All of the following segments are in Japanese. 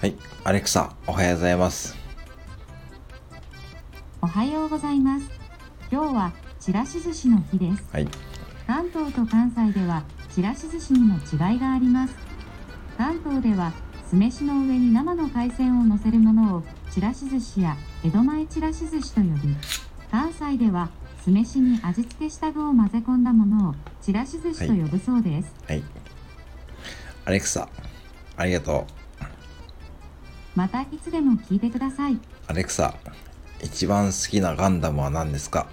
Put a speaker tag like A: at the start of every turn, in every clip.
A: はい、アレクサ、おはようございます。
B: おはようございます。今日はちらし寿司の日です。
A: はい、
B: 関東と関西ではちらし寿司にも違いがあります。関東では酢飯の上に生の海鮮を乗せるものをちらし寿司や江戸前ちらし寿司と呼び、関西では酢飯に味付けした具を混ぜ込んだものをちらし寿司と呼ぶそうです。
A: はい。アレクサ、ありがとう。
B: またいつでも聞いてください。
A: アレクサ、一番好きなガンダムは何ですか？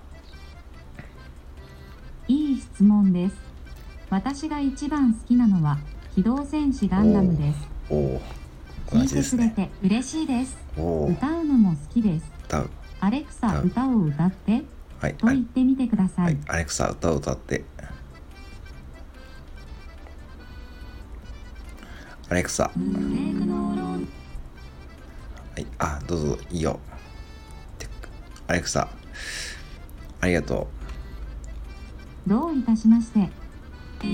B: いい質問です。私が一番好きなのは機動戦士ガンダムです。
A: おお、同
B: 聞いてくれ
A: じですね。
B: て嬉しいです。
A: おお、
B: 歌うのも好きです。
A: 歌う。
B: アレクサ
A: 歌
B: を歌って
A: はい、はい
B: と言っ、てみてくださ
A: はいい。、アレクサ、歌を歌って。アレクサ、はい、あ、どうぞ、いいよ。てアレクサ、ありがと
B: どういたしまして。テ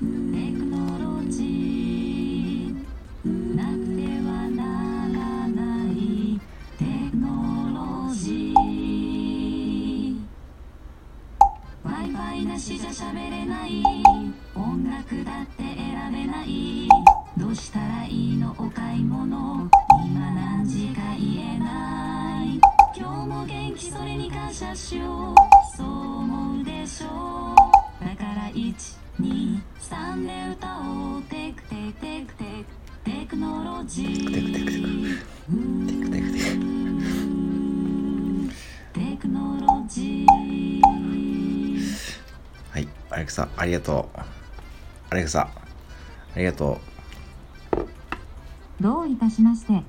B: クノロジー。なくてはならないテクノロジー。Wi-Fi なしじゃ喋れない。音楽だって選べない。どうしたらいいの？お買い物それに感謝しようそう思うでしょ？うだから123で歌おうテクテクテクテクテクノロジー
A: テクテクテクう。テクテクテク。
B: テクノロジー
A: はい、アレクサ、ありがとう。アレクサ、ありがとう。
B: どういたしまして